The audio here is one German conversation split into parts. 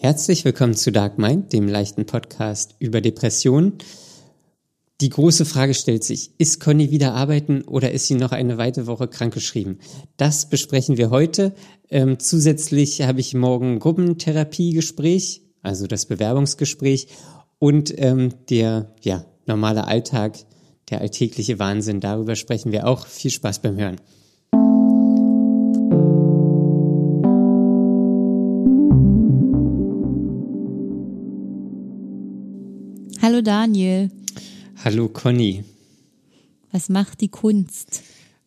Herzlich willkommen zu Dark Mind, dem leichten Podcast über Depressionen. Die große Frage stellt sich, ist Conny wieder arbeiten oder ist sie noch eine weitere Woche krankgeschrieben? Das besprechen wir heute. Ähm, zusätzlich habe ich morgen Gruppentherapiegespräch, also das Bewerbungsgespräch und ähm, der ja, normale Alltag, der alltägliche Wahnsinn. Darüber sprechen wir auch. Viel Spaß beim Hören. Hallo Daniel. Hallo Conny. Was macht die Kunst?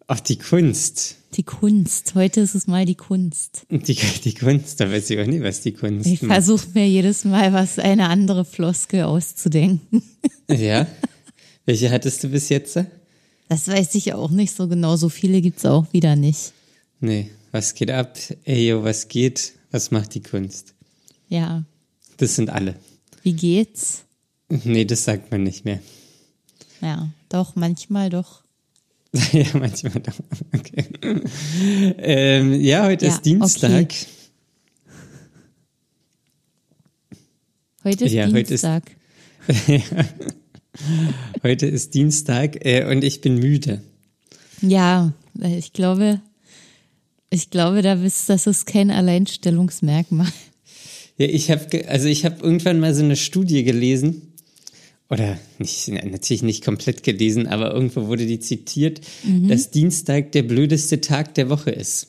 Ach, die Kunst. Die Kunst. Heute ist es mal die Kunst. Die, die Kunst, da weiß ich auch nicht, was die Kunst Ich versuche mir jedes Mal was eine andere Floskel auszudenken. Ja? Welche hattest du bis jetzt? Das weiß ich auch nicht so genau. So viele gibt's auch wieder nicht. Nee, was geht ab? Ey, yo, was geht? Was macht die Kunst? Ja. Das sind alle. Wie geht's? Nee, das sagt man nicht mehr. Ja, doch, manchmal doch. ja, manchmal doch. Okay. Ähm, ja, heute Ja, ist Dienstag. okay. Heute ist Ja, heute ist- Dienstag. Heute ist Dienstag äh, und ich bin müde. Ja, ich glaube, ich glaube, da wisst, das ist kein Alleinstellungsmerkmal. Ja, ich habe also ich habe irgendwann mal so eine Studie gelesen oder nicht natürlich nicht komplett gelesen, aber irgendwo wurde die zitiert, Mhm. dass Dienstag der blödeste Tag der Woche ist.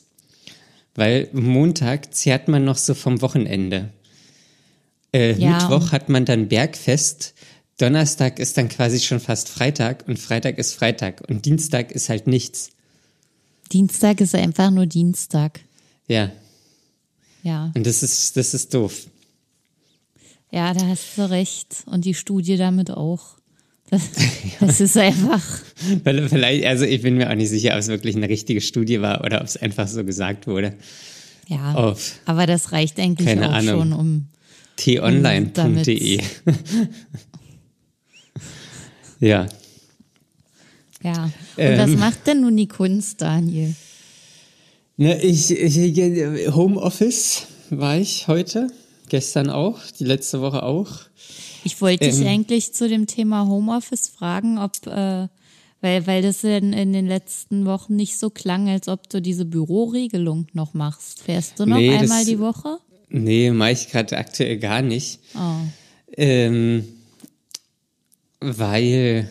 Weil Montag zehrt man noch so vom Wochenende. Äh, Ja, Mittwoch hat man dann Bergfest. Donnerstag ist dann quasi schon fast Freitag und Freitag ist Freitag und Dienstag ist halt nichts. Dienstag ist einfach nur Dienstag. Ja, Ja. und das ist das ist doof. Ja, da hast du recht. Und die Studie damit auch. Das, das ist einfach. Vielleicht, also ich bin mir auch nicht sicher, ob es wirklich eine richtige Studie war oder ob es einfach so gesagt wurde. Ja. Auf Aber das reicht eigentlich Keine auch Ahnung. schon, um. t-online.de. ja. Ja. Und Ähm. was macht denn nun die Kunst, Daniel? Ne, ich, ich, Homeoffice war ich heute, gestern auch, die letzte Woche auch. Ich wollte dich Ähm. eigentlich zu dem Thema Homeoffice fragen, ob, äh, weil, weil das in, in den letzten Wochen nicht so klang, als ob du diese Büroregelung noch machst. Fährst du noch Nee, das- einmal die Woche? Nee, mache ich gerade aktuell gar nicht. Oh. Ähm, weil,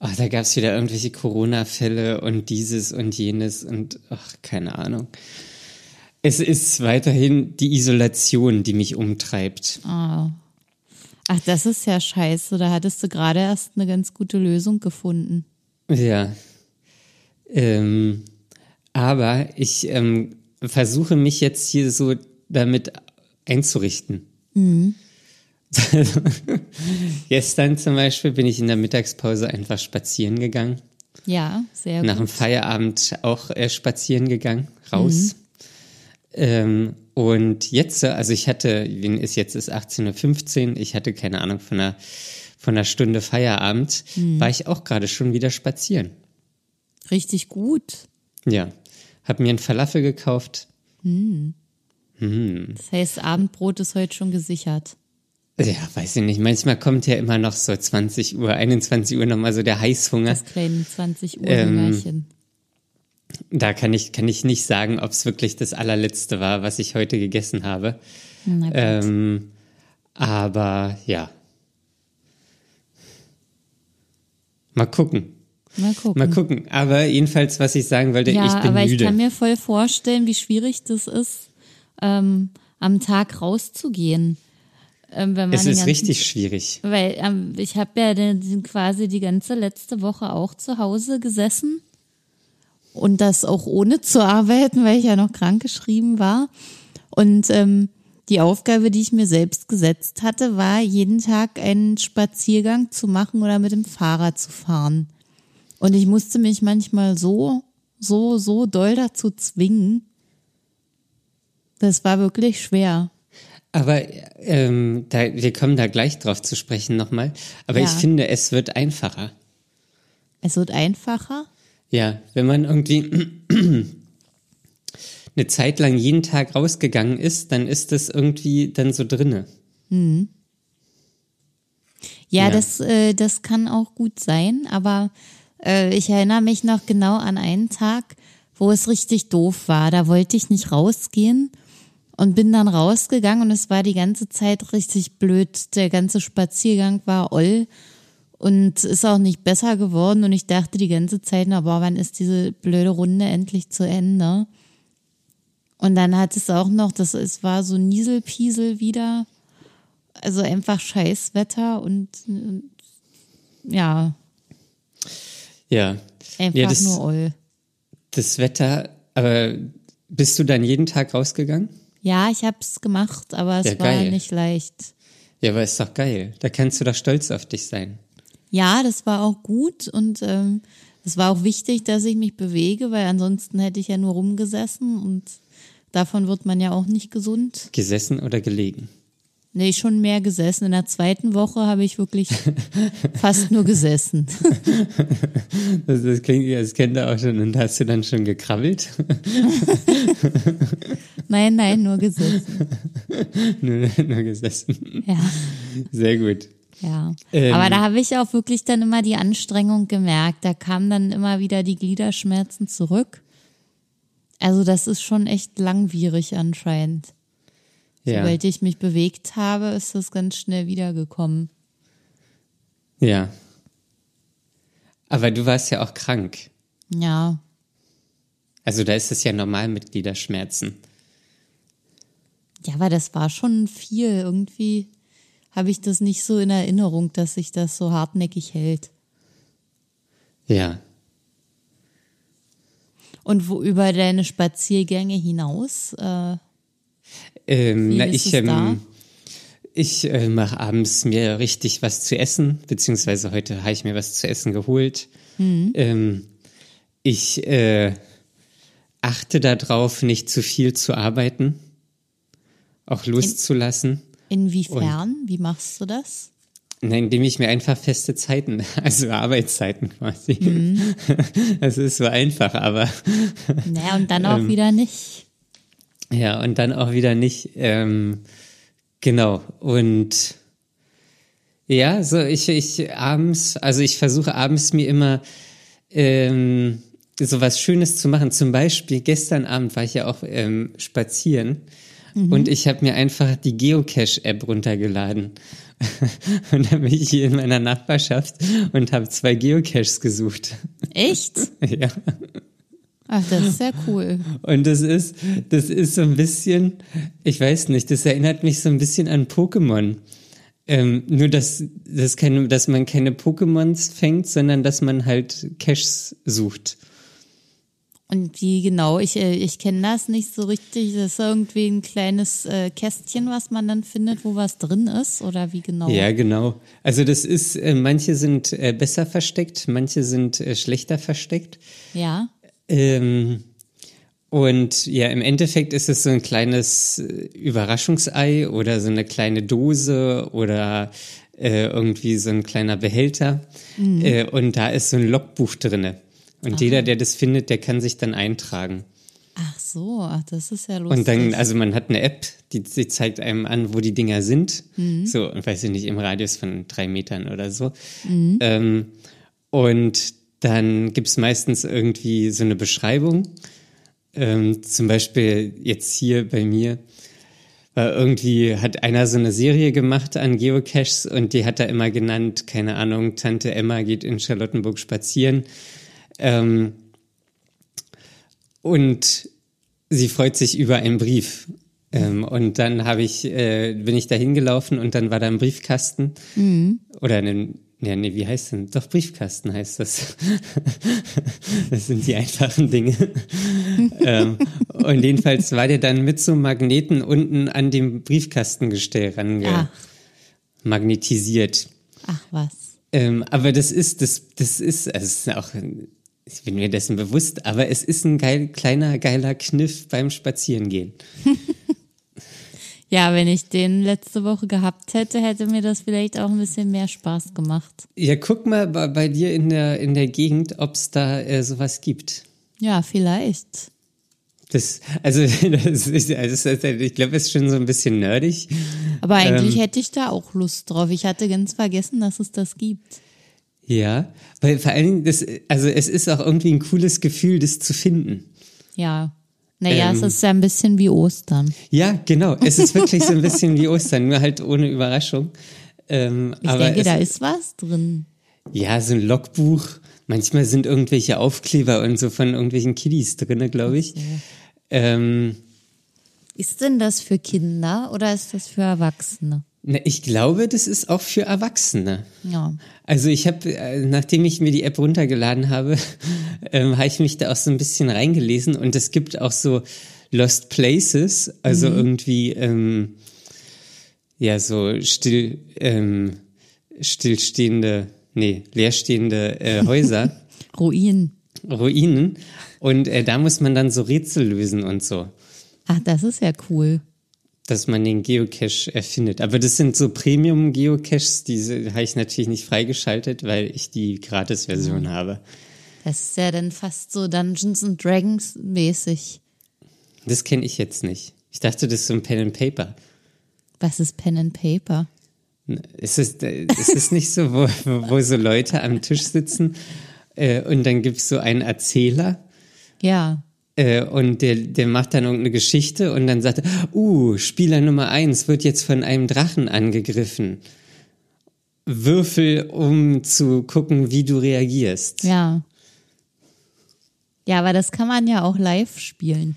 ach, da gab es wieder irgendwelche Corona-Fälle und dieses und jenes und ach, keine Ahnung. Es ist weiterhin die Isolation, die mich umtreibt. Oh. Ach, das ist ja scheiße. Da hattest du gerade erst eine ganz gute Lösung gefunden. Ja. Ähm, aber ich ähm, versuche mich jetzt hier so damit einzurichten. Gestern zum Beispiel bin ich in der Mittagspause einfach spazieren gegangen. Ja, sehr nach gut. dem Feierabend auch äh, spazieren gegangen, raus. Ähm, und jetzt, also ich hatte, ist jetzt ist 18.15 Uhr, ich hatte keine Ahnung von einer, von einer Stunde Feierabend, war ich auch gerade schon wieder spazieren. Richtig gut. Ja, hab mir ein Falafel gekauft. Das heißt, Abendbrot ist heute schon gesichert. Ja, weiß ich nicht, manchmal kommt ja immer noch so 20 Uhr, 21 Uhr nochmal so der Heißhunger. Das kleine 20 Uhr Ähm. Da kann ich, kann ich nicht sagen, ob es wirklich das allerletzte war, was ich heute gegessen habe. Ähm, aber ja. Mal gucken. Mal gucken. Mal gucken. Aber jedenfalls, was ich sagen wollte, ja, ich bin aber müde. ich kann mir voll vorstellen, wie schwierig das ist, ähm, am Tag rauszugehen. Ähm, wenn man es ist ganzen- richtig schwierig. Weil ähm, ich habe ja den, quasi die ganze letzte Woche auch zu Hause gesessen und das auch ohne zu arbeiten, weil ich ja noch krankgeschrieben war. Und ähm, die Aufgabe, die ich mir selbst gesetzt hatte, war, jeden Tag einen Spaziergang zu machen oder mit dem Fahrrad zu fahren. Und ich musste mich manchmal so, so, so doll dazu zwingen. Das war wirklich schwer. Aber ähm, da, wir kommen da gleich drauf zu sprechen nochmal. Aber Ja. ich finde, es wird einfacher. Es wird einfacher. Ja, wenn man irgendwie eine Zeit lang jeden Tag rausgegangen ist, dann ist das irgendwie dann so drinne. Ja, Ja. Das, äh, das kann auch gut sein, aber äh, ich erinnere mich noch genau an einen Tag, wo es richtig doof war. Da wollte ich nicht rausgehen und bin dann rausgegangen und es war die ganze Zeit richtig blöd. Der ganze Spaziergang war oll und ist auch nicht besser geworden und ich dachte die ganze Zeit, na boah, wann ist diese blöde Runde endlich zu Ende? Und dann hat es auch noch, das es war so Nieselpiesel wieder. Also einfach Scheißwetter und, und ja, Ja. einfach ja, das, nur oll. das Wetter, aber bist du dann jeden Tag rausgegangen? Ja, ich hab's gemacht, aber es Ja, war nicht leicht. Ja, aber ist doch geil. Da kannst du doch stolz auf dich sein. Ja, das war auch gut und ähm, es war auch wichtig, dass ich mich bewege, weil ansonsten hätte ich ja nur rumgesessen und davon wird man ja auch nicht gesund. Gesessen oder gelegen? Nee, schon mehr gesessen. In der zweiten Woche habe ich wirklich fast nur gesessen. Das, das klingt, das kennt er auch schon. Und hast du dann schon gekrabbelt? Nein, nein, nur gesessen. nur, nur gesessen. Ja. Sehr gut. Ja, Ähm. aber da habe ich auch wirklich dann immer die Anstrengung gemerkt. Da kamen dann immer wieder die Gliederschmerzen zurück. Also das ist schon echt langwierig anscheinend. Ja. Sobald ich mich bewegt habe, ist das ganz schnell wiedergekommen. Ja. Aber du warst ja auch krank. Ja, Also da ist es ja normal mit Gliederschmerzen. ja, aber das war schon viel. Irgendwie habe ich das nicht so in Erinnerung, dass sich das so hartnäckig hält. Ja. Und wo über deine Spaziergänge hinaus? Äh, Ähm, na, ich ähm, ich äh, mache abends mir richtig was zu essen, beziehungsweise heute habe ich mir was zu essen geholt. Mhm. Ähm, ich äh, achte darauf, nicht zu viel zu arbeiten, auch loszulassen. Inwiefern? Wie machst du das? Na, indem ich mir einfach feste Zeiten, also Arbeitszeiten quasi. Mhm. Das ist so einfach, aber Naja, und dann auch Ähm. wieder nicht. ja, und dann auch wieder nicht. Ähm, genau. Und ja, so ich, ich abends, also ich versuche abends mir immer ähm, so was Schönes zu machen. Zum Beispiel gestern Abend war ich ja auch ähm, spazieren und ich habe mir einfach die Geocache-App runtergeladen. und dann bin ich hier in meiner Nachbarschaft und habe zwei Geocaches gesucht. Echt? ja. Ach, das ist sehr cool. Und das ist, das ist so ein bisschen, ich weiß nicht, das erinnert mich so ein bisschen an Pokémon. Ähm, nur, dass, dass, keine, dass man keine Pokémons fängt, sondern dass man halt Caches sucht. Und wie genau? Ich, äh, ich kenne das nicht so richtig. Das ist irgendwie ein kleines äh, Kästchen, was man dann findet, wo was drin ist. Oder wie genau? Ja, genau. Also das ist, äh, manche sind äh, besser versteckt, manche sind äh, schlechter versteckt. Ja. Ähm, und ja, im Endeffekt ist es so ein kleines äh, Überraschungsei oder so eine kleine Dose oder irgendwie so ein kleiner Behälter. Äh, und da ist so ein Logbuch drinne. Und jeder, der das findet, der kann sich dann eintragen. Ach so, ach, das ist ja lustig. Und dann, also man hat eine App, die, die zeigt einem an, wo die Dinger sind. So, und weiß ich nicht, im Radius von drei Metern oder so. Ähm, und dann gibt's meistens irgendwie so eine Beschreibung. Ähm, zum Beispiel jetzt hier bei mir war irgendwie, hat einer so eine Serie gemacht an Geocaches und die hat er immer genannt, keine Ahnung, Tante Emma geht in Charlottenburg spazieren. Ähm, und sie freut sich über einen Brief. Ähm, und dann habe ich, äh, bin ich da hingelaufen und dann war da ein Briefkasten. Oder ein, ja, nee, wie heißt denn? Doch, Briefkasten heißt das. das sind die einfachen Dinge. ähm, und jedenfalls war der dann mit so Magneten unten an dem Briefkastengestell range Ach. magnetisiert. Ach was. Ähm, aber das ist, das, das ist, also es ist auch, ich bin mir dessen bewusst, aber es ist ein geil, kleiner, geiler Kniff beim Spazierengehen. Ja, wenn ich den letzte Woche gehabt hätte, hätte mir das vielleicht auch ein bisschen mehr Spaß gemacht. Ja, guck mal bei, bei dir in der, in der Gegend, ob es da äh, sowas gibt. Ja, vielleicht. Das, also, das ist, also ich glaube, es ist schon so ein bisschen nerdig. Aber eigentlich ähm, hätte ich da auch Lust drauf. Ich hatte ganz vergessen, dass es das gibt. Ja, weil vor allen Dingen, das, also es ist auch irgendwie ein cooles Gefühl, das zu finden. Ja. Naja, ähm, es ist ja ein bisschen wie Ostern. Ja, genau. Es ist wirklich so ein bisschen wie Ostern, nur halt ohne Überraschung. Ähm, ich denke, da ist was drin. Ja, so ein Logbuch. Manchmal sind irgendwelche Aufkleber und so von irgendwelchen Kiddies drin, glaube ich. Okay. Ähm, ist denn das für Kinder oder ist das für Erwachsene? Na, ich glaube, das ist auch für Erwachsene. Ja. Also ich habe, äh, nachdem ich mir die App runtergeladen habe, ähm, habe ich mich da auch so ein bisschen reingelesen und es gibt auch so Lost Places, also mhm. irgendwie ähm, ja so still ähm, stillstehende, nee leerstehende äh, Häuser, Ruinen, Ruinen und äh, da muss man dann so Rätsel lösen und so. Ach, das ist ja cool dass man den Geocache erfindet. Aber das sind so Premium-Geocaches, die habe ich natürlich nicht freigeschaltet, weil ich die Gratis-Version mhm. habe. Das ist ja dann fast so Dungeons and Dragons mäßig. Das kenne ich jetzt nicht. Ich dachte, das ist so ein Pen and Paper. Was ist Pen and Paper? Es ist, es ist nicht so, wo, wo so Leute am Tisch sitzen äh, und dann gibt es so einen Erzähler. Ja. Äh, und der, der macht dann irgendeine Geschichte und dann sagt er, uh, Spieler Nummer eins wird jetzt von einem Drachen angegriffen. Würfel, um zu gucken, wie du reagierst. Ja. Ja, aber das kann man ja auch live spielen.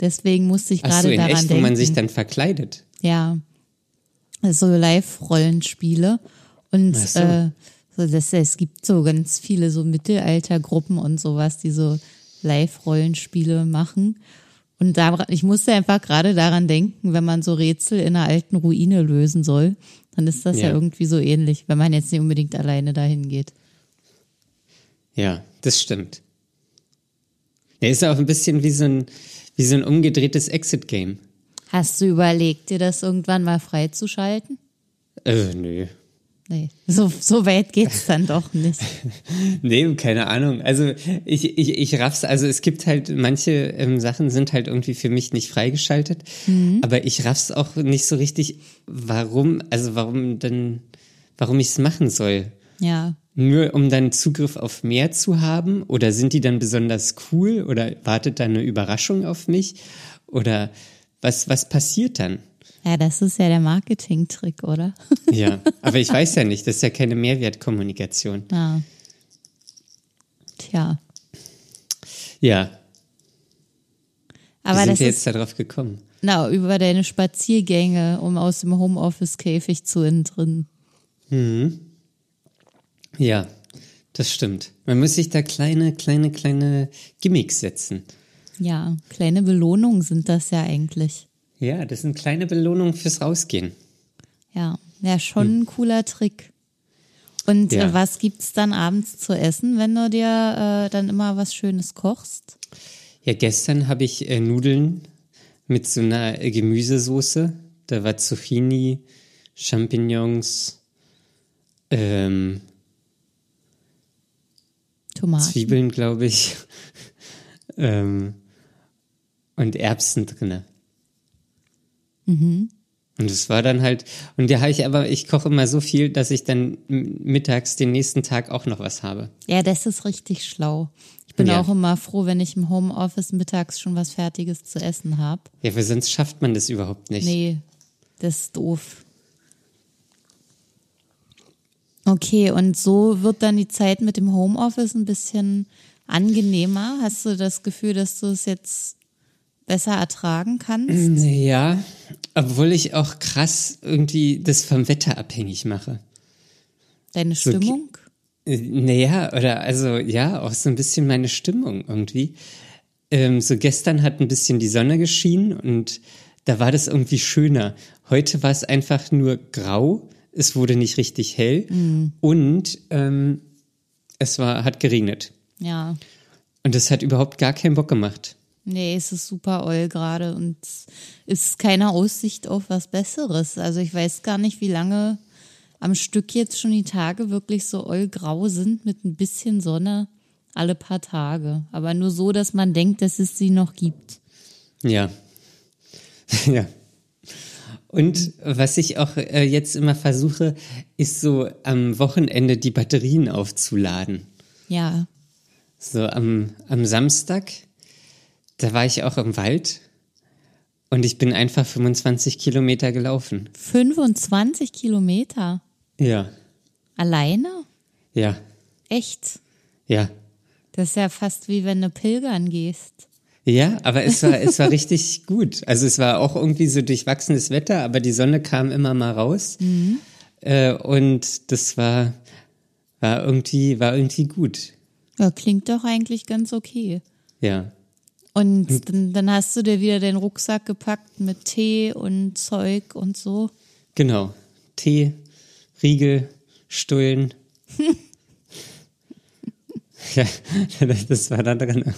Deswegen musste ich gerade so, in daran echt, denken. wo man sich dann verkleidet. Ja. So Live-Rollenspiele. Und so. äh, so, das, es gibt so ganz viele so Mittelaltergruppen und sowas, die so Live-Rollenspiele machen. Und da, ich musste einfach gerade daran denken, wenn man so Rätsel in einer alten Ruine lösen soll, dann ist das ja, ja irgendwie so ähnlich, wenn man jetzt nicht unbedingt alleine dahin geht. Ja, das stimmt. Er ist auch ein bisschen wie so ein, wie so ein umgedrehtes Exit-Game. Hast du überlegt, dir das irgendwann mal freizuschalten? Äh, nö. Nee, so, so weit geht's dann doch nicht. nee, keine Ahnung. Also ich, ich, ich raff's, also es gibt halt, manche ähm, Sachen sind halt irgendwie für mich nicht freigeschaltet, mhm. aber ich raff's auch nicht so richtig, warum, also warum denn, warum ich's machen soll. Ja. Nur um dann Zugriff auf mehr zu haben? Oder sind die dann besonders cool? Oder wartet da eine Überraschung auf mich? Oder was, was passiert dann? Ja, das ist ja der Marketing-Trick, oder? Ja, aber ich weiß ja nicht, das ist ja keine Mehrwertkommunikation. Ja. Tja. Ja. Aber Wie sind das wir jetzt darauf gekommen? Na, über deine Spaziergänge, um aus dem Homeoffice-Käfig zu entrinnen. Mhm. Ja, das stimmt. Man muss sich da kleine, kleine, kleine Gimmicks setzen. Ja, kleine Belohnungen sind das ja eigentlich. Ja, das sind kleine Belohnungen fürs Rausgehen. Ja, ja, schon hm. ein cooler Trick. Und ja. was gibt's dann abends zu essen, wenn du dir äh, dann immer was Schönes kochst? Ja, gestern habe ich äh, Nudeln mit so einer äh, Gemüsesoße. Da war Zucchini, Champignons, ähm, Tomaten. Zwiebeln, glaube ich, ähm, und Erbsen drinne. Mhm. Und es war dann halt, und ja, ich aber, ich koche immer so viel, dass ich dann mittags den nächsten Tag auch noch was habe. Ja, das ist richtig schlau. Ich bin ja. auch immer froh, wenn ich im Homeoffice mittags schon was Fertiges zu essen habe. Ja, weil sonst schafft man das überhaupt nicht. Nee, das ist doof. Okay, und so wird dann die Zeit mit dem Homeoffice ein bisschen angenehmer. Hast du das Gefühl, dass du es jetzt besser ertragen kannst? Ja, obwohl ich auch krass irgendwie das vom Wetter abhängig mache. Deine Stimmung? So, naja, oder also ja, auch so ein bisschen meine Stimmung irgendwie. Ähm, so gestern hat ein bisschen die Sonne geschienen und da war das irgendwie schöner. Heute war es einfach nur grau, es wurde nicht richtig hell mhm. und ähm, es war, hat geregnet. Ja. Und das hat überhaupt gar keinen Bock gemacht. Nee, es ist super oll gerade und es ist keine Aussicht auf was Besseres. Also ich weiß gar nicht, wie lange am Stück jetzt schon die Tage wirklich so ollgrau sind mit ein bisschen Sonne. alle paar Tage. Aber nur so, dass man denkt, dass es sie noch gibt. Ja. ja. Und was ich auch äh, jetzt immer versuche, ist so am Wochenende die Batterien aufzuladen. Ja. So am, am Samstag, da war ich auch im Wald und ich bin einfach 25 Kilometer gelaufen. 25 Kilometer? Ja. Alleine? Ja. Echt? Ja. Das ist ja fast wie wenn du pilgern gehst. Ja, aber es war, es war richtig gut. Also es war auch irgendwie so durchwachsenes Wetter, aber die Sonne kam immer mal raus. Mhm. Äh, und das war, war irgendwie, war irgendwie gut. Ja, klingt doch eigentlich ganz okay. Ja. Und dann, dann hast du dir wieder den Rucksack gepackt mit Tee und Zeug und so. Genau. Tee, Riegel, Stullen. ja, das war da drin.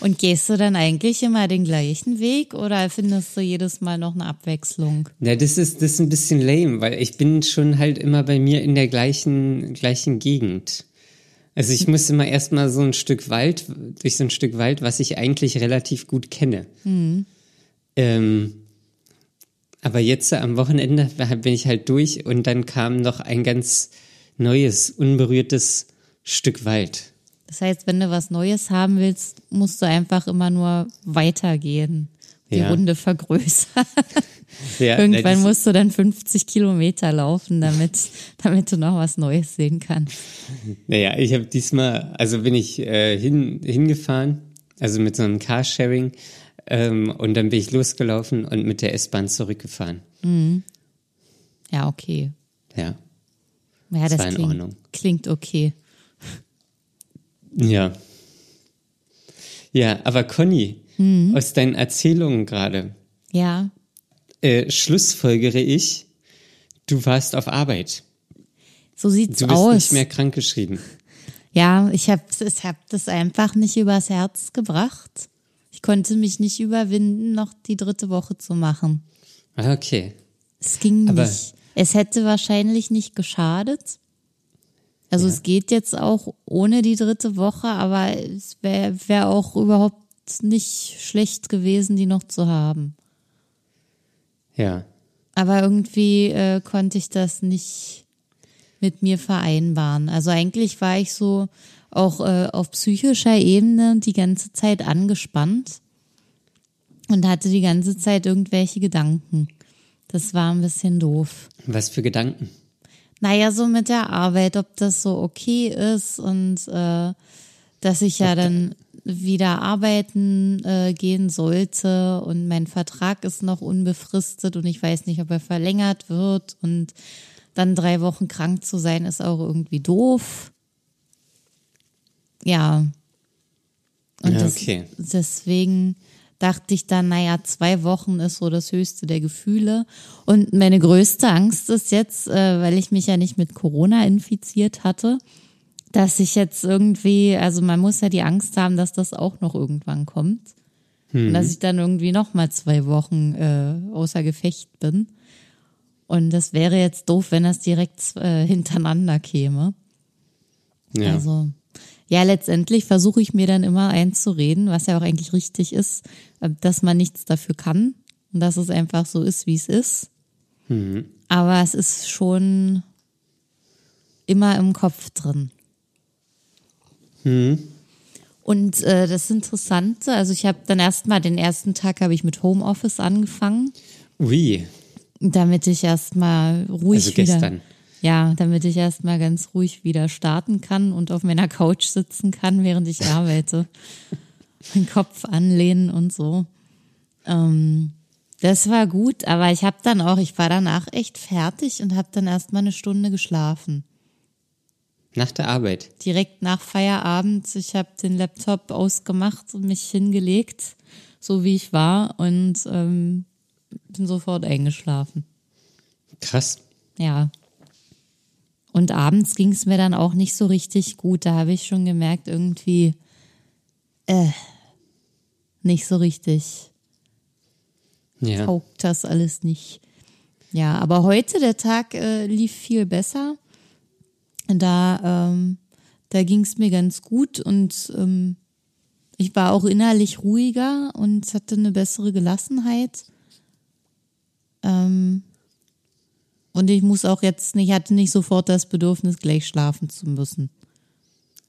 Und gehst du dann eigentlich immer den gleichen Weg oder findest du jedes Mal noch eine Abwechslung? Ja, das ist, das ist ein bisschen lame, weil ich bin schon halt immer bei mir in der gleichen, gleichen Gegend. Also ich muss immer erstmal so ein Stück Wald, durch so ein Stück Wald, was ich eigentlich relativ gut kenne. Mhm. Ähm, aber jetzt am Wochenende bin ich halt durch und dann kam noch ein ganz neues, unberührtes Stück Wald. Das heißt, wenn du was Neues haben willst, musst du einfach immer nur weitergehen, die ja. Runde vergrößern. Ja, Irgendwann musst du dann 50 Kilometer laufen, damit, damit du noch was Neues sehen kannst. Naja, ich habe diesmal, also bin ich äh, hin, hingefahren, also mit so einem Carsharing, ähm, und dann bin ich losgelaufen und mit der S-Bahn zurückgefahren. Mhm. Ja, okay. Ja. Ja, das, das war in klingt, Ordnung. Klingt okay. Ja. Ja, aber Conny, mhm. aus deinen Erzählungen gerade. Ja. Äh, schlussfolgere ich, du warst auf Arbeit. So sieht's aus. Du bist aus. nicht mehr krankgeschrieben. Ja, ich habe ich hab das einfach nicht übers Herz gebracht. Ich konnte mich nicht überwinden, noch die dritte Woche zu machen. Ah, okay. Es ging Aber nicht. Es hätte wahrscheinlich nicht geschadet. Also ja. es geht jetzt auch ohne die dritte Woche, aber es wäre wär auch überhaupt nicht schlecht gewesen, die noch zu haben. Ja. Aber irgendwie äh, konnte ich das nicht mit mir vereinbaren. Also eigentlich war ich so auch äh, auf psychischer Ebene die ganze Zeit angespannt und hatte die ganze Zeit irgendwelche Gedanken. Das war ein bisschen doof. Was für Gedanken? naja, so mit der Arbeit, ob das so okay ist und äh, dass ich ja dann wieder arbeiten äh, gehen sollte und mein Vertrag ist noch unbefristet und ich weiß nicht, ob er verlängert wird und dann drei Wochen krank zu sein ist auch irgendwie doof. Ja. Und ja, okay. das, deswegen dachte ich dann, naja, zwei Wochen ist so das höchste der Gefühle. Und meine größte Angst ist jetzt, äh, weil ich mich ja nicht mit Corona infiziert hatte, dass ich jetzt irgendwie, also man muss ja die Angst haben, dass das auch noch irgendwann kommt. Hm. Und dass ich dann irgendwie noch mal zwei Wochen äh, außer Gefecht bin. Und das wäre jetzt doof, wenn das direkt äh, hintereinander käme. Ja. Also ja, letztendlich versuche ich mir dann immer einzureden, was ja auch eigentlich richtig ist, äh, dass man nichts dafür kann und dass es einfach so ist, wie es ist. Mhm. Aber es ist schon immer im Kopf drin. Mhm. Und äh, das Interessante, also ich habe dann erstmal den ersten Tag habe ich mit Homeoffice angefangen. Ui. Damit ich erstmal ruhig also wieder. Gestern. Ja, damit ich erstmal ganz ruhig wieder starten kann und auf meiner Couch sitzen kann, während ich arbeite. Den Kopf anlehnen und so. Ähm, das war gut, aber ich habe dann auch, ich war danach echt fertig und habe dann erstmal eine Stunde geschlafen. Nach der Arbeit? Direkt nach Feierabend. Ich habe den Laptop ausgemacht und mich hingelegt, so wie ich war, und ähm, bin sofort eingeschlafen. Krass. Ja, und abends ging es mir dann auch nicht so richtig gut. Da habe ich schon gemerkt, irgendwie äh, nicht so richtig. Ja. Taugt das alles nicht. Ja, aber heute der Tag äh, lief viel besser. Da, ähm, da ging es mir ganz gut und ähm, ich war auch innerlich ruhiger und hatte eine bessere Gelassenheit. Ähm, und ich muss auch jetzt nicht, hatte nicht sofort das Bedürfnis, gleich schlafen zu müssen.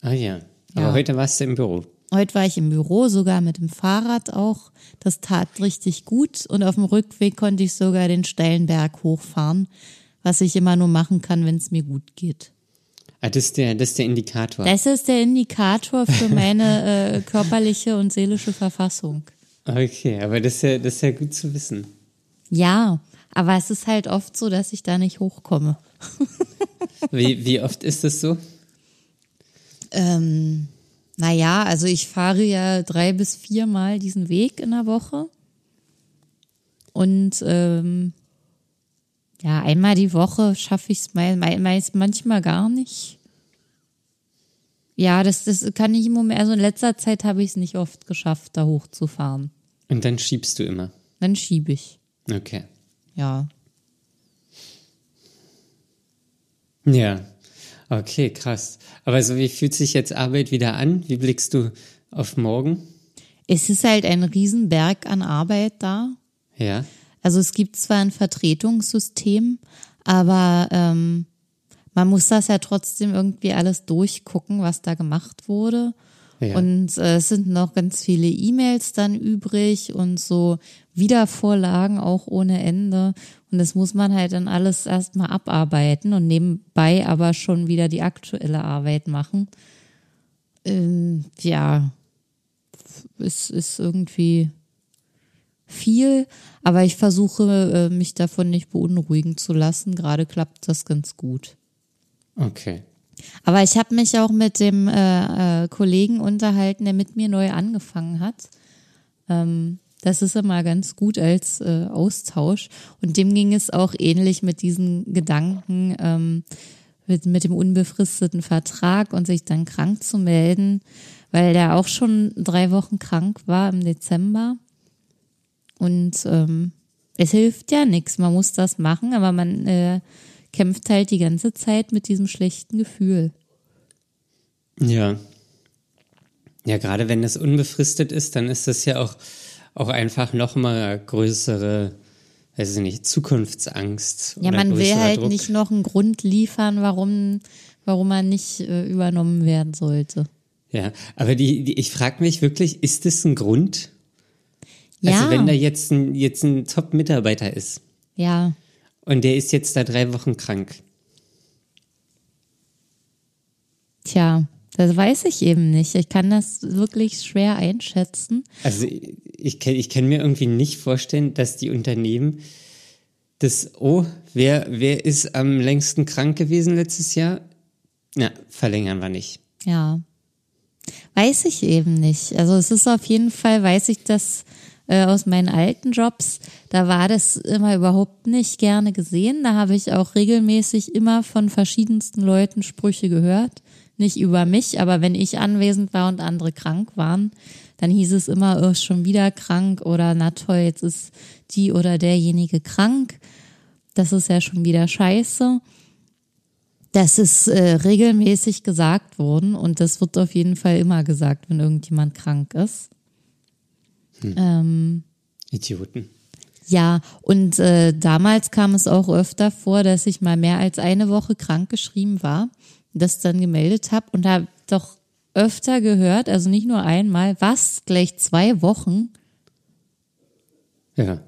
Ah ja. Aber Ja. heute warst du im Büro. Heute war ich im Büro, sogar mit dem Fahrrad auch. Das tat richtig gut. Und auf dem Rückweg konnte ich sogar den steilen Berg hochfahren, was ich immer nur machen kann, wenn es mir gut geht. Ah, das ist der, das ist der Indikator. Das ist der Indikator für meine äh, körperliche und seelische Verfassung. Okay, aber das ist ja, das ist ja gut zu wissen. Ja, aber es ist halt oft so, dass ich da nicht hochkomme. Wie, wie oft ist das so? Ähm, naja, also ich fahre ja drei bis viermal diesen Weg in der Woche. Und ähm, ja, einmal die Woche schaffe ich es manchmal gar nicht. Ja, das, das kann ich im Moment, also in letzter Zeit habe ich es nicht oft geschafft, da hochzufahren. Und dann schiebst du immer. Dann schiebe ich. Okay. Ja. Ja. Okay, krass. Aber so wie fühlt sich jetzt Arbeit wieder an? Wie blickst du auf morgen? Es ist halt ein Riesenberg an Arbeit da. Ja. Also es gibt zwar ein Vertretungssystem, aber ähm, man muss das ja trotzdem irgendwie alles durchgucken, was da gemacht wurde. Ja. Und äh, es sind noch ganz viele E-Mails dann übrig und so Wiedervorlagen auch ohne Ende. Und das muss man halt dann alles erstmal abarbeiten und nebenbei aber schon wieder die aktuelle Arbeit machen. Ähm, ja, es ist irgendwie viel, aber ich versuche, äh, mich davon nicht beunruhigen zu lassen. Gerade klappt das ganz gut. Okay. Aber ich habe mich auch mit dem äh, äh, Kollegen unterhalten, der mit mir neu angefangen hat. Ähm, das ist immer ganz gut als äh, Austausch. Und dem ging es auch ähnlich mit diesen Gedanken, ähm, mit, mit dem unbefristeten Vertrag und sich dann krank zu melden, weil der auch schon drei Wochen krank war im Dezember. Und ähm, es hilft ja nichts, man muss das machen, aber man äh, kämpft halt die ganze Zeit mit diesem schlechten Gefühl. Ja. Ja, gerade wenn das unbefristet ist, dann ist das ja auch, auch einfach noch mal größere, weiß ich nicht, Zukunftsangst. Ja, man will halt Druck. nicht noch einen Grund liefern, warum, warum man nicht äh, übernommen werden sollte. Ja, aber die, die ich frage mich wirklich, ist das ein Grund? Ja, Also wenn da jetzt ein, jetzt ein Top-Mitarbeiter ist ja, und der ist jetzt da drei Wochen krank. tja, das weiß ich eben nicht. Ich kann das wirklich schwer einschätzen. Also ich kann, ich kann mir irgendwie nicht vorstellen, dass die Unternehmen das, oh, wer, wer ist am längsten krank gewesen letztes Jahr? Na, verlängern wir nicht. Ja. Weiß ich eben nicht. Also es ist auf jeden Fall, weiß ich das äh, aus meinen alten Jobs, da war das immer überhaupt nicht gerne gesehen. Da habe ich auch regelmäßig immer von verschiedensten Leuten Sprüche gehört. Nicht über mich, aber wenn ich anwesend war und andere krank waren, dann hieß es immer, oh, schon wieder krank oder na toll, jetzt ist die oder derjenige krank. Das ist ja schon wieder scheiße. Das ist äh, regelmäßig gesagt worden und das wird auf jeden Fall immer gesagt, wenn irgendjemand krank ist. Ähm, Idioten. ja, und äh, damals kam es auch öfter vor, dass ich mal mehr als eine Woche krank geschrieben war, das dann gemeldet habe und habe doch öfter gehört, also nicht nur einmal, was, gleich zwei Wochen, Ja.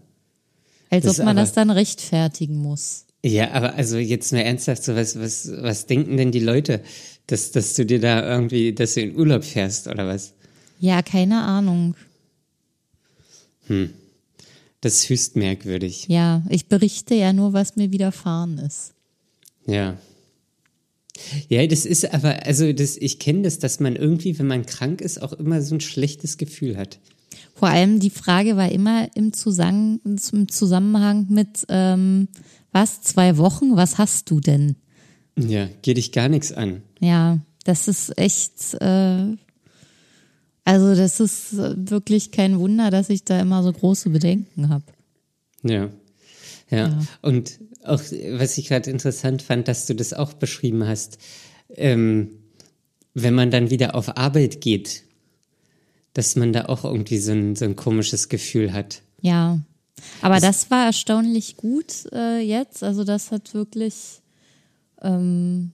als Das ob man aber- das dann rechtfertigen muss. Ja, aber also jetzt mal ernsthaft, so was, was, was denken denn die Leute, dass, dass du dir da irgendwie, dass du in Urlaub fährst oder was? Ja, keine Ahnung. Das ist höchst merkwürdig. Ja, ich berichte ja nur, was mir widerfahren ist. Ja. Ja, das ist aber, also das, ich kenne das, dass man irgendwie, wenn man krank ist, auch immer so ein schlechtes Gefühl hat. Vor allem die Frage war immer im, Zusammen im Zusammenhang mit, ähm, was, zwei Wochen, was hast du denn? Ja, geht dich gar nichts an. Ja, das ist echt, äh, also das ist äh, wirklich kein Wunder, dass ich da immer so große Bedenken habe. Ja. ja. Und auch, was ich gerade interessant fand, dass du das auch beschrieben hast. Ähm, wenn man dann wieder auf Arbeit geht, dass man da auch irgendwie so ein, so ein komisches Gefühl hat. Ja. Aber das war erstaunlich gut äh, jetzt. Also das hat wirklich, ähm,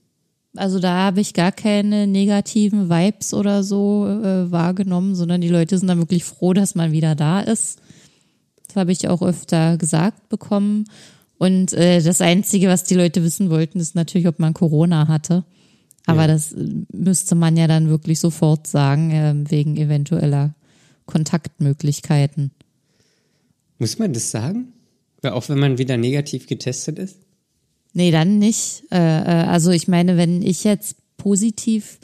also da habe ich gar keine negativen Vibes oder so äh, wahrgenommen, sondern die Leute sind dann wirklich froh, dass man wieder da ist. Das habe ich auch öfter gesagt bekommen. Und äh, das Einzige, was die Leute wissen wollten, ist natürlich, ob man Corona hatte. Aber Ja. das äh, müsste man ja dann wirklich sofort sagen, äh, wegen eventueller Kontaktmöglichkeiten. Muss man das sagen? Auch wenn man wieder negativ getestet ist? Nee, dann nicht. Äh, äh, also ich meine, wenn ich jetzt positiv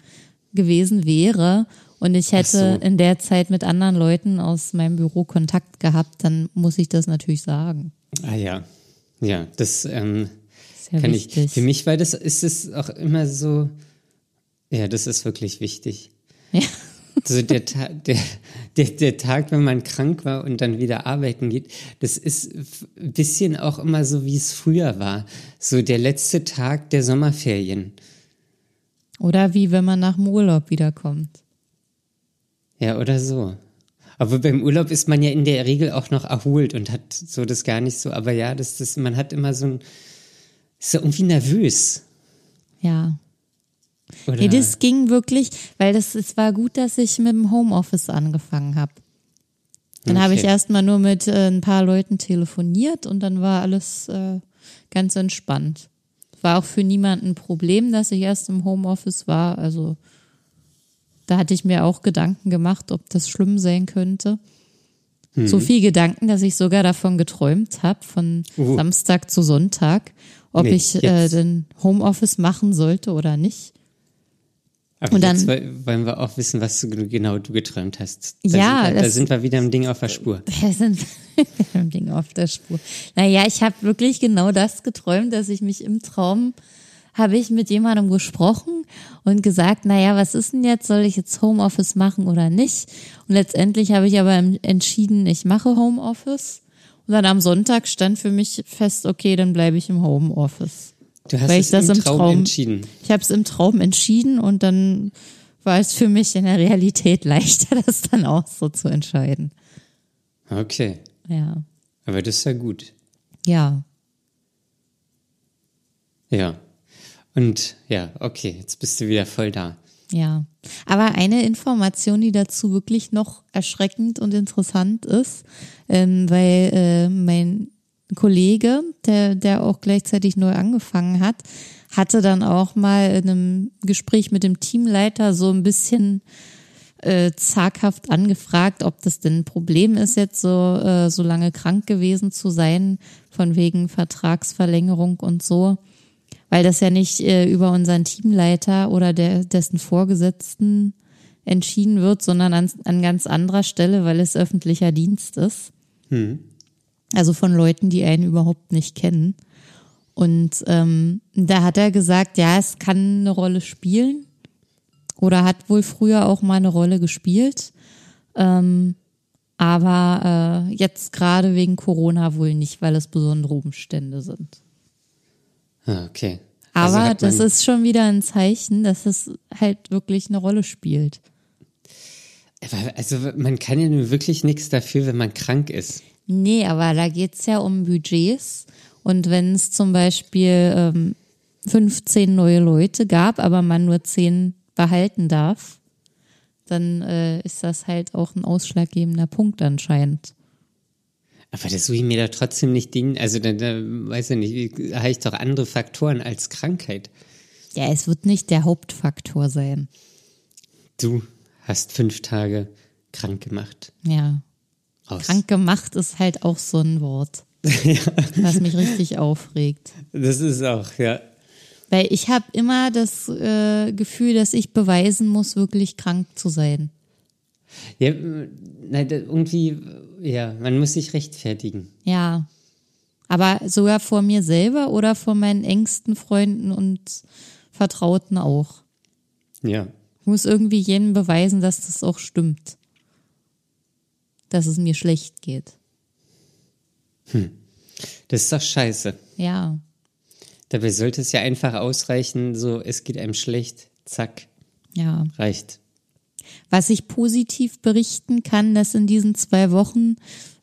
gewesen wäre und ich hätte so. in der Zeit mit anderen Leuten aus meinem Büro Kontakt gehabt, dann muss ich das natürlich sagen. Ah ja. Ja, das ähm, ja kann wichtig. ich. Für mich war das, ist es auch immer so, ja, das ist wirklich wichtig. Ja. So der, Ta der, der, der Tag, wenn man krank war und dann wieder arbeiten geht, das ist ein bisschen auch immer so, wie es früher war. So der letzte Tag der Sommerferien. Oder wie wenn man nach dem Urlaub wiederkommt. Ja, oder so. Aber beim Urlaub ist man ja in der Regel auch noch erholt und hat so das gar nicht so. Aber ja, das, das, man hat immer so ein, ist so irgendwie nervös. Ja. Oder? Nee, das ging wirklich, weil das, es war gut, dass ich mit dem Homeoffice angefangen habe. Dann habe ich Okay. erstmal nur mit äh, ein paar Leuten telefoniert und dann war alles äh, ganz entspannt. War auch für niemanden ein Problem, dass ich erst im Homeoffice war. Also da hatte ich mir auch Gedanken gemacht, ob das schlimm sein könnte. Hm. So viel Gedanken, dass ich sogar davon geträumt habe, von Uh. Samstag zu Sonntag, ob Nee, ich äh, den Homeoffice machen sollte oder nicht. Aber und dann- jetzt woll- wollen wir auch wissen, was du genau du geträumt hast. Da Ja, sind wir, da sind wir wieder im Ding auf der Spur. Wir sind im Ding auf der Spur. Naja, ich habe wirklich genau das geträumt, dass ich mich im Traum habe ich mit jemandem gesprochen und gesagt, naja, was ist denn jetzt? Soll ich jetzt Homeoffice machen oder nicht? Und letztendlich habe ich aber entschieden, ich mache Homeoffice. Und dann am Sonntag stand für mich fest, okay, dann bleibe ich im Homeoffice. Du hast Weil es ich das im im Traum, Traum- entschieden. Ich habe es im Traum entschieden und dann war es für mich in der Realität leichter, das dann auch so zu entscheiden. Okay. Ja. Aber das ist ja gut. Ja. Ja. Und ja, okay, jetzt bist du wieder voll da. Ja, aber eine Information, die dazu wirklich noch erschreckend und interessant ist, ähm, weil äh, mein Kollege, der, der auch gleichzeitig neu angefangen hat, hatte dann auch mal in einem Gespräch mit dem Teamleiter so ein bisschen äh, zaghaft angefragt, ob das denn ein Problem ist, jetzt so, äh, so lange krank gewesen zu sein, von wegen Vertragsverlängerung und so weil das ja nicht äh, über unseren Teamleiter oder der, dessen Vorgesetzten entschieden wird, sondern an, an ganz anderer Stelle, weil es öffentlicher Dienst ist. Also von Leuten, die einen überhaupt nicht kennen. Und ähm, da hat er gesagt, ja, es kann eine Rolle spielen oder hat wohl früher auch mal eine Rolle gespielt. Ähm, aber äh, jetzt gerade wegen Corona wohl nicht, weil es besondere Umstände sind. Ah, okay. Aber Also hat das ist schon wieder ein Zeichen, dass es halt wirklich eine Rolle spielt. Aber Also man kann ja nun wirklich nichts dafür, wenn man krank ist. Nee, aber da geht's ja um Budgets. Und wenn es zum Beispiel ähm, 15 neue Leute gab, aber man nur 10 behalten darf, dann äh, ist das halt auch ein ausschlaggebender Punkt anscheinend. Aber das suche ich mir da trotzdem nicht Ding. Also da, da weiß ich nicht, da habe ich doch andere Faktoren als Krankheit. Ja, es wird nicht der Hauptfaktor sein. Du hast fünf Tage krank gemacht. Ja. Aus. Krank gemacht ist halt auch so ein Wort, was mich richtig aufregt. Das ist auch, ja. Weil ich habe immer das äh, Gefühl, dass ich beweisen muss, wirklich krank zu sein. Ja, nein, da- irgendwie, ja, man muss sich rechtfertigen. Ja. Aber sogar vor mir selber oder vor meinen engsten Freunden und Vertrauten auch. Ja. Ich muss irgendwie jedem beweisen, dass das auch stimmt. Dass es mir schlecht geht. Das ist doch scheiße. Ja. Dabei sollte es ja einfach ausreichen, so, es geht einem schlecht, zack. Ja. Reicht. Was ich positiv berichten kann, dass in diesen zwei Wochen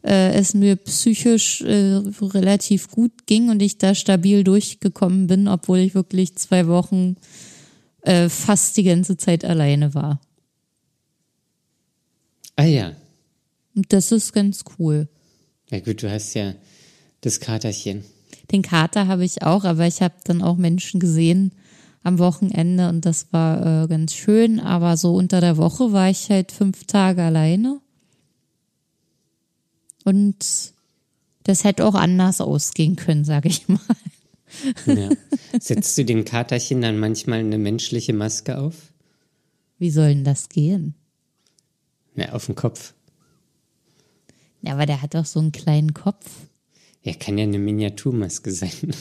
äh, es mir psychisch äh, relativ gut ging und ich da stabil durchgekommen bin, obwohl ich wirklich zwei Wochen äh, fast die ganze Zeit alleine war. Ah ja. Und das ist ganz cool. Ja gut, du hast ja das Katerchen. Den Kater habe ich auch, aber ich habe dann auch Menschen gesehen am Wochenende und das war äh, ganz schön. Aber so unter der Woche war ich halt fünf Tage alleine. Und das hätte auch anders ausgehen können, sage ich mal. Ja. Setzt du dem Katerchen dann manchmal eine menschliche Maske auf? Wie soll denn das gehen? Ja, auf den Kopf. Ja, aber der hat doch so einen kleinen Kopf. Ja, kann ja eine Miniaturmaske sein.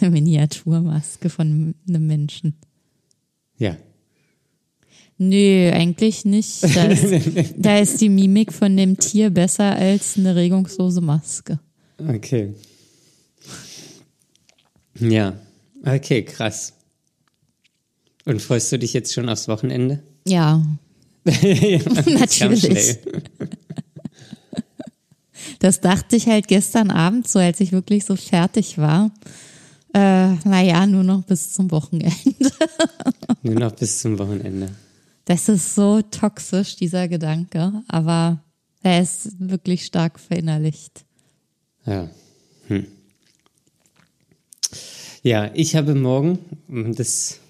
Eine Miniaturmaske von einem Menschen. Ja. Nö, eigentlich nicht. Da ist, da ist die Mimik von dem Tier besser als eine regungslose Maske. Okay. Ja. Okay, krass. Und freust du dich jetzt schon aufs Wochenende? Ja, Natürlich. das dachte ich halt gestern Abend, so als ich wirklich so fertig war. Äh, naja, nur noch bis zum Wochenende. Nur noch bis zum Wochenende. Das ist so toxisch, dieser Gedanke, aber er ist wirklich stark verinnerlicht. Ja. Hm. Ja, ich habe morgen, das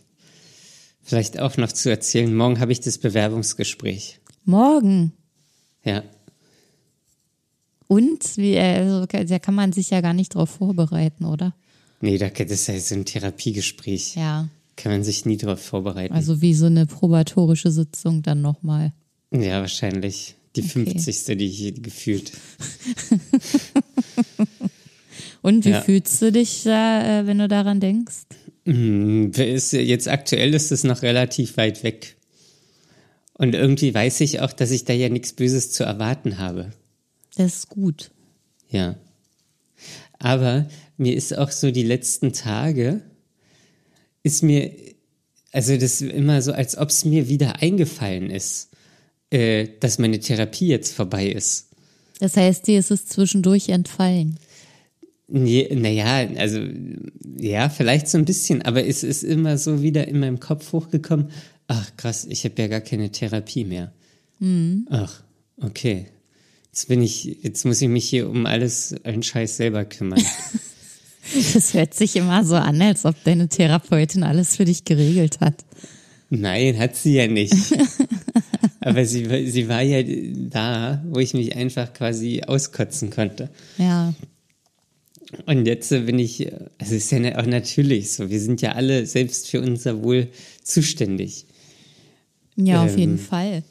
vielleicht auch noch zu erzählen, morgen habe ich das Bewerbungsgespräch. Morgen. Ja. Und wie, also, da kann man sich ja gar nicht drauf vorbereiten, oder? Nee, da- das ist ja so ein Therapiegespräch. Ja. Kann man sich nie darauf vorbereiten. Also wie so eine probatorische Sitzung dann nochmal. ja, wahrscheinlich. Die Okay. 50. die ich gefühlt. Und wie Ja. fühlst du dich da, äh, wenn du daran denkst? Hm, Ist, jetzt aktuell ist es noch relativ weit weg. Und irgendwie weiß ich auch, dass ich da ja nichts Böses zu erwarten habe. Das ist gut. Ja. Aber mir ist auch so die letzten Tage, ist mir, also das ist immer so, als ob es mir wieder eingefallen ist, äh, dass meine Therapie jetzt vorbei ist. Das heißt, dir ist es zwischendurch entfallen. Naja, also ja, vielleicht so ein bisschen, aber es ist immer so wieder in meinem Kopf hochgekommen, ach krass, ich habe ja gar keine Therapie mehr. Ach, okay. Jetzt bin ich, jetzt muss ich mich hier um alles, einen Scheiß selber kümmern. Das hört sich immer so an, als ob deine Therapeutin alles für dich geregelt hat. Nein, hat sie ja nicht. Aber sie, war- sie war ja da, wo ich mich einfach quasi auskotzen konnte. Ja. Und jetzt bin ich, also ist ja auch natürlich so, wir sind ja alle selbst für unser Wohl zuständig. Ja, auf Ähm, jeden Fall.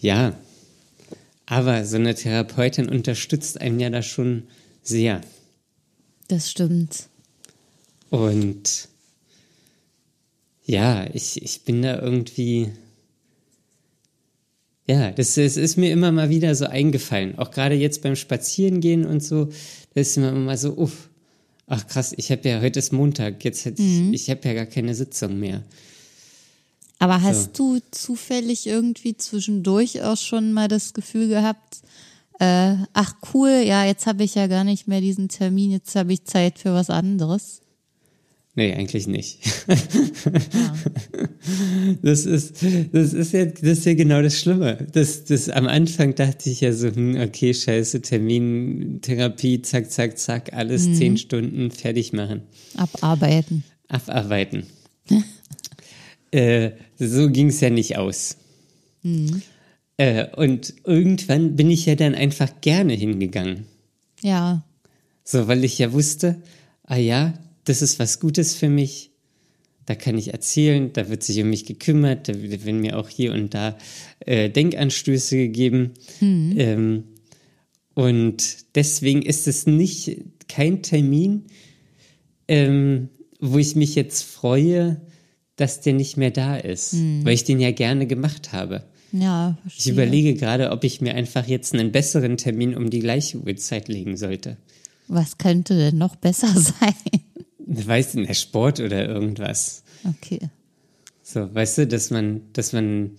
Ja, aber so eine Therapeutin unterstützt einen ja da schon sehr. Das stimmt. Und ja, ich, ich bin da irgendwie. Ja, das, das ist mir immer mal wieder so eingefallen. Auch gerade jetzt beim Spazierengehen und so, da ist mir immer mal so, uff, ach krass, ich habe ja, heute ist Montag, jetzt hätte ich, ich habe ja gar keine Sitzung mehr. Aber hast du zufällig irgendwie zwischendurch auch schon mal das Gefühl gehabt, äh, ach cool, ja, jetzt habe ich ja gar nicht mehr diesen Termin, jetzt habe ich Zeit für was anderes? Nee, eigentlich nicht. Das ist, das ist ja, das ist ja genau das Schlimme. Das, das, am Anfang dachte ich ja so, hm, okay, scheiße, Termin, Therapie, zack, zack, zack, alles zehn Stunden fertig machen. Abarbeiten. Abarbeiten. äh, so ging es ja nicht aus. Äh, und irgendwann bin ich ja dann einfach gerne hingegangen. Ja, So, weil ich ja wusste, ah ja, das ist was Gutes für mich. Da kann ich erzählen, da wird sich um mich gekümmert, da werden mir auch hier und da äh, Denkanstöße gegeben. Ähm, und deswegen ist es nicht kein Termin, ähm, wo ich mich jetzt freue, dass der nicht mehr da ist, weil ich den ja gerne gemacht habe. ja, Ich verstehe. überlege gerade, ob ich mir einfach jetzt einen besseren Termin um die gleiche Uhrzeit legen sollte. Was könnte denn noch besser sein? Weißt du, der Sport oder irgendwas. Okay. So, weißt du, dass man, dass man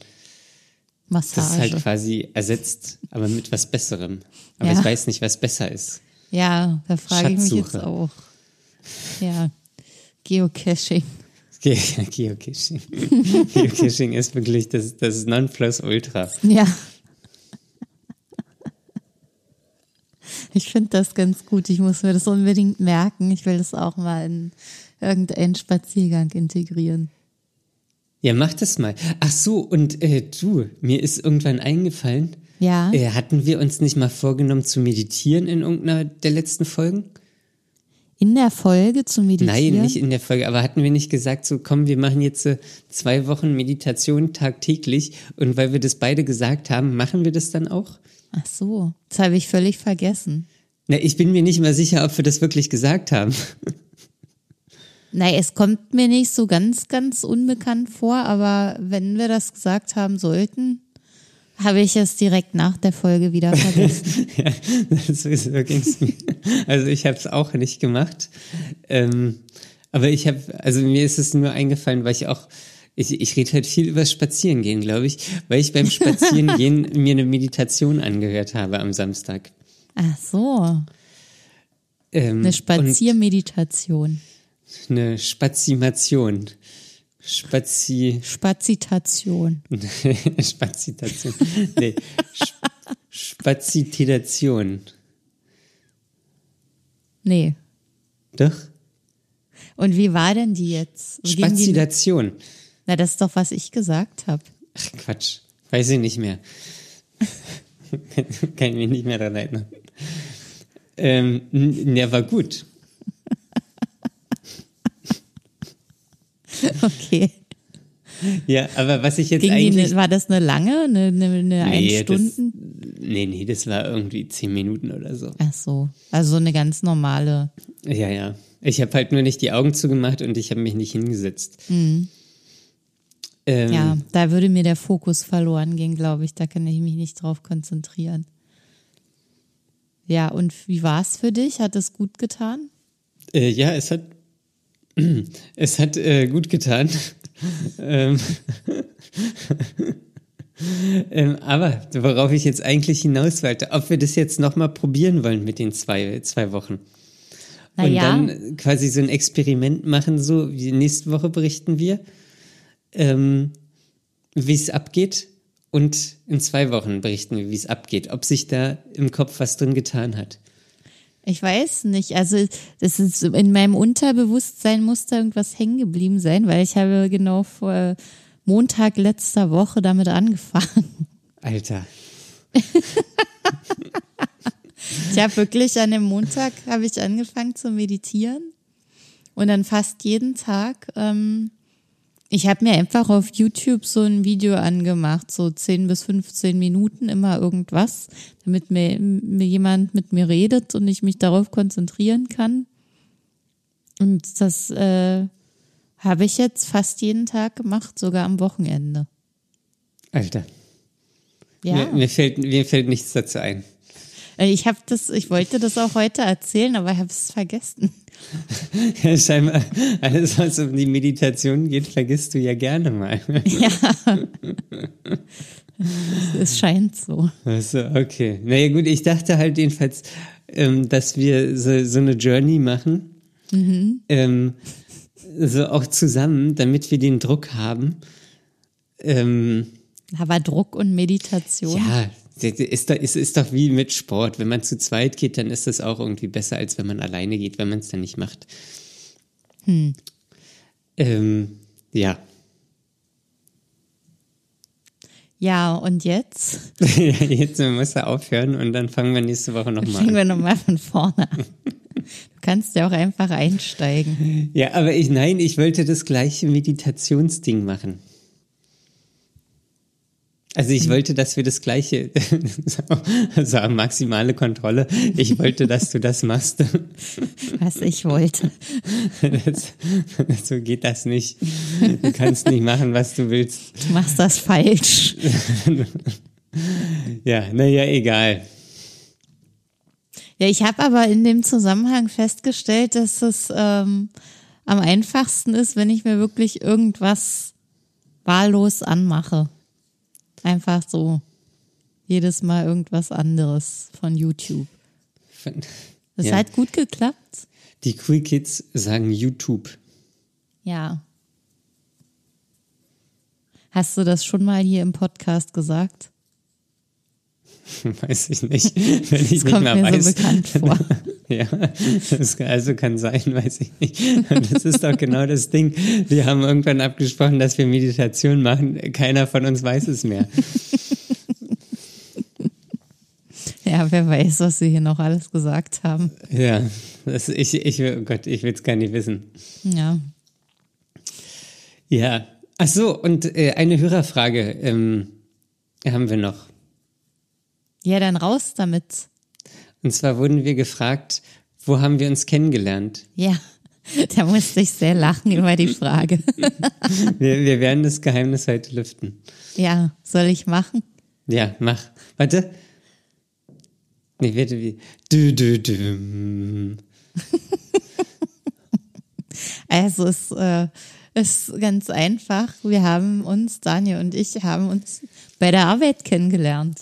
das Massage. halt quasi ersetzt, aber mit was Besserem. Aber Ja. ich weiß nicht, was besser ist. ja, da frage ich mich jetzt auch. Ja. Geocaching. Ge Geocaching. Geocaching ist wirklich das, das Nonplusultra. Ja. Ich finde das ganz gut. Ich muss mir das unbedingt merken. Ich will das auch mal in irgendeinen Spaziergang integrieren. Ja, mach das mal. Ach so, und äh, du, mir ist irgendwann eingefallen, Ja. äh, hatten wir uns nicht mal vorgenommen zu meditieren in irgendeiner der letzten Folgen? In der Folge zu meditieren. Nein, nicht in der Folge, aber hatten wir nicht gesagt, so komm, wir machen jetzt äh, zwei Wochen Meditation tagtäglich und weil wir das beide gesagt haben, machen wir das dann auch? Ach so, das habe ich völlig vergessen. Na, ich bin mir nicht mal sicher, ob wir das wirklich gesagt haben. Nein, es kommt mir nicht so ganz, ganz unbekannt vor, aber wenn wir das gesagt haben sollten, habe ich es direkt nach der Folge wieder vergessen. ja, das ist, so ging's mir. Also ich habe es auch nicht gemacht. Ähm, aber ich habe, also mir ist es nur eingefallen, weil ich auch, ich, ich rede halt viel über Spazierengehen, glaube ich, weil ich beim Spazierengehen mir eine Meditation angehört habe am Samstag. Ach so, Ähm, eine Spaziermeditation. Eine Spazimation. Spazi, Spazitation. Spazitation. Nee, Sp Spazitation. Nee. Doch? Und wie war denn die jetzt? Ging die. Na, das ist doch, was ich gesagt habe. Ach, Quatsch. Weiß ich nicht mehr. Kann ich mich nicht mehr daran erinnern. Ähm, der war gut. Okay. Ja, aber was ich jetzt Ging eigentlich. ne, war das eine lange, eine, eine, eine nee, ein das, Stunden? nee, nee, das war irgendwie zehn Minuten oder so. Ach so, also eine ganz normale. Ja, ja. Ich habe halt nur nicht die Augen zugemacht und ich habe mich nicht hingesetzt. Ähm, Ja, da würde mir der Fokus verloren gehen, glaube ich. Da kann ich mich nicht drauf konzentrieren. Ja, und wie war es für dich? Hat es gut getan? Äh, ja, es hat, es hat äh, gut getan. ähm, ähm, aber worauf ich jetzt eigentlich hinaus wollte, ob wir das jetzt nochmal probieren wollen mit den zwei, zwei Wochen. Na Und ja. dann quasi so ein Experiment machen, so wie nächste Woche berichten wir, ähm, wie es abgeht. Und in zwei Wochen berichten wir, wie es abgeht, ob sich da im Kopf was drin getan hat. Ich weiß nicht. Also das ist in meinem Unterbewusstsein muss da irgendwas hängen geblieben sein, weil ich habe genau vor Montag letzter Woche damit angefangen. Alter. Ich habe wirklich an dem Montag habe ich angefangen zu meditieren und dann fast jeden Tag. Ähm, ich habe mir einfach auf YouTube so ein Video angemacht, so 10 bis 15 Minuten immer irgendwas, damit mir, mir jemand mit mir redet und ich mich darauf konzentrieren kann. Und das äh, habe ich jetzt fast jeden Tag gemacht, sogar am Wochenende. Alter. Ja. Mir, mir, fällt, mir fällt nichts dazu ein. Äh, Ich habe das, ich wollte das auch heute erzählen, aber ich habe es vergessen. Ja, scheinbar, alles, was um die Meditation geht, vergisst du ja gerne mal. Ja. es scheint so. Also, okay. Naja, gut, ich dachte halt jedenfalls, ähm, dass wir so, so eine Journey machen. Ähm, so auch zusammen, damit wir den Druck haben. Ähm, Aber Druck und Meditation. ja, ist doch, ist, ist doch wie mit Sport. Wenn man zu zweit geht, dann ist das auch irgendwie besser, als wenn man alleine geht, wenn man es dann nicht macht. Ähm, ja. Ja, und jetzt Jetzt muss er aufhören und dann fangen wir nächste Woche nochmal fangen an. wir nochmal von vorne an. Du kannst ja auch einfach einsteigen. Ja, aber ich, nein, ich wollte das gleiche Meditationsding machen. Also ich wollte, dass wir das gleiche, also maximale Kontrolle. Ich wollte, dass du das machst. Was ich wollte. Das, so geht das nicht. Du kannst nicht machen, was du willst. Du machst das falsch. Ja, naja, egal. Ja, ich habe aber in dem Zusammenhang festgestellt, dass es ähm, am einfachsten ist, wenn ich mir wirklich irgendwas wahllos anmache. Einfach so jedes Mal irgendwas anderes von YouTube. Das Ja. hat gut geklappt. Die Cool Kids sagen YouTube. Ja. Hast du das schon mal hier im Podcast gesagt? Weiß ich nicht. Wenn ich Das nicht kommt mehr mir weiß. so bekannt vor. Ja, das also kann sein, weiß ich nicht. Und das ist doch genau das Ding. Wir haben irgendwann abgesprochen, dass wir Meditation machen. Keiner von uns weiß es mehr. Ja, wer weiß, was wir hier noch alles gesagt haben. Ja, das, ich, ich, oh Gott, ich will es gar nicht wissen. Ja. Ja, ach so, und äh, eine Hörerfrage ähm, haben wir noch. Ja, dann raus damit. Und zwar wurden wir gefragt, wo haben wir uns kennengelernt? Ja. Da musste ich sehr lachen über die Frage. Wir, wir werden das Geheimnis heute lüften. Ja, soll ich machen? Ja, mach. Warte. Nee, warte, wie. Du, du, du. Also es äh, ist ganz einfach. Wir haben uns, Daniel und ich, haben uns bei der Arbeit kennengelernt.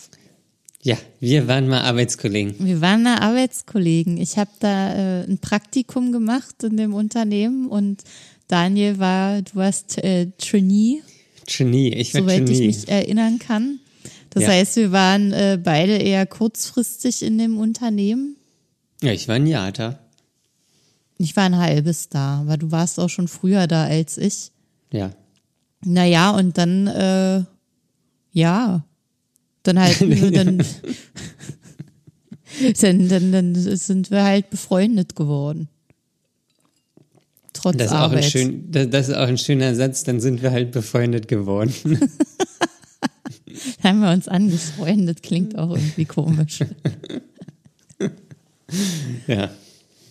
Ja, wir waren mal Arbeitskollegen. Wir waren da Arbeitskollegen. Ich habe da äh, ein Praktikum gemacht in dem Unternehmen und Daniel war, du warst äh, Trainee, Genie, ich war soweit ich Genie. mich erinnern kann. Das Ja. heißt, wir waren äh, beide eher kurzfristig in dem Unternehmen. Ja, ich war ein Jahr da. Ich war ein halbes da, aber du warst auch schon früher da als ich. Ja. Naja, und dann, äh, ja, dann halt, dann, dann, dann, dann sind wir halt befreundet geworden. Trotz Das ist, auch ein Arbeit. schön, das, das ist auch ein schöner Satz, dann sind wir halt befreundet geworden. haben wir uns angefreundet, klingt auch irgendwie komisch. ja.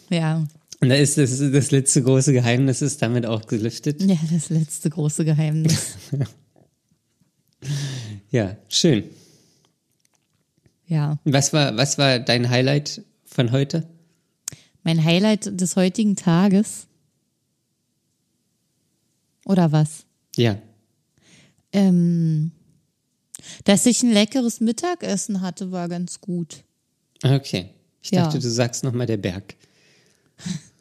Ja, Und da ist das, das letzte große Geheimnis ist damit auch gelüftet. ja, das letzte große Geheimnis. Ja, schön. Ja, Was war, was war dein Highlight von heute? mein Highlight des heutigen Tages. Oder was? Ja. Ähm, dass ich ein leckeres Mittagessen hatte, war ganz gut. Okay. Ich Ja. dachte, du sagst nochmal der Berg.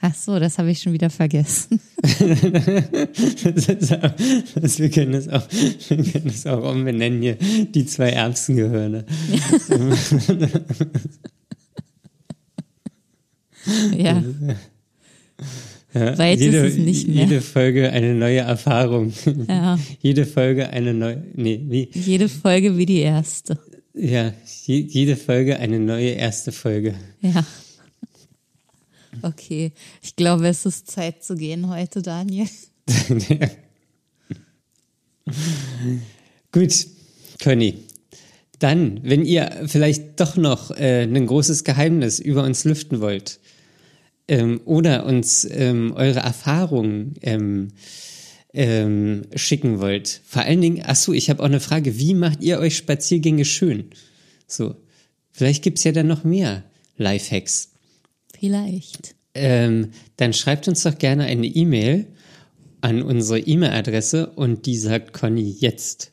Ach so, das habe ich schon wieder vergessen. Das ist auch, das, wir, können das auch, wir können das auch umbenennen hier, die zwei Erbsengehirne. Ja, Ja, Weit ist jede, es nicht mehr. Jede Folge eine neue Erfahrung. Ja. Jede Folge eine neue, nee, wie? jede Folge wie die erste. Ja, je, jede Folge eine neue erste Folge. Ja. Okay, ich glaube, es ist Zeit zu gehen heute, Daniel. Gut, Conny. Dann, wenn ihr vielleicht doch noch äh, ein großes Geheimnis über uns lüften wollt ähm, oder uns ähm, eure Erfahrungen ähm, ähm, schicken wollt, vor allen Dingen, ach so, ich habe auch eine Frage, wie macht ihr euch Spaziergänge schön? So, vielleicht gibt's ja dann noch mehr Lifehacks. Vielleicht. Ähm, dann schreibt uns doch gerne eine E-Mail an unsere E-Mail-Adresse und die sagt Conny jetzt.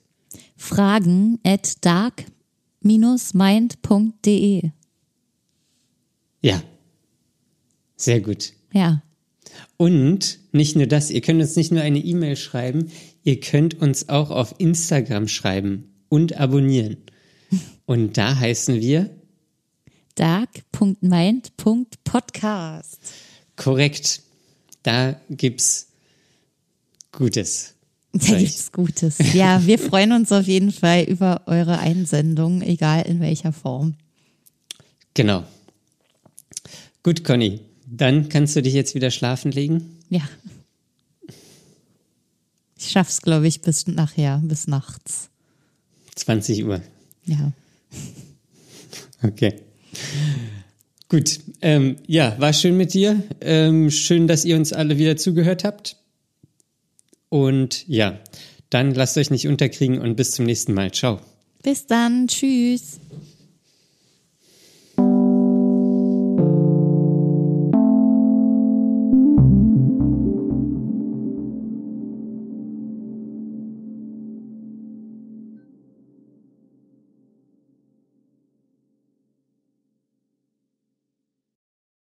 Fragen at dark-mind.de. Ja. Sehr gut. Ja, Und nicht nur das, ihr könnt uns nicht nur eine E-Mail schreiben, ihr könnt uns auch auf Instagram schreiben und abonnieren. Und da heißen wir dark.mind.podcast. korrekt. Da gibt's Gutes. Da gibt's Gutes. Ja, wir freuen uns auf jeden Fall über eure Einsendung, egal in welcher Form. Genau. Gut, Conny. Dann kannst du dich jetzt wieder schlafen legen. Ja. Ich schaff's, glaube ich, bis nachher, bis nachts. 20 Uhr. Ja. Okay. Gut. Ähm, ja, war schön mit dir. Ähm, schön, dass ihr uns alle wieder zugehört habt. Und ja, dann lasst euch nicht unterkriegen und bis zum nächsten Mal. Ciao. Bis dann. Tschüss.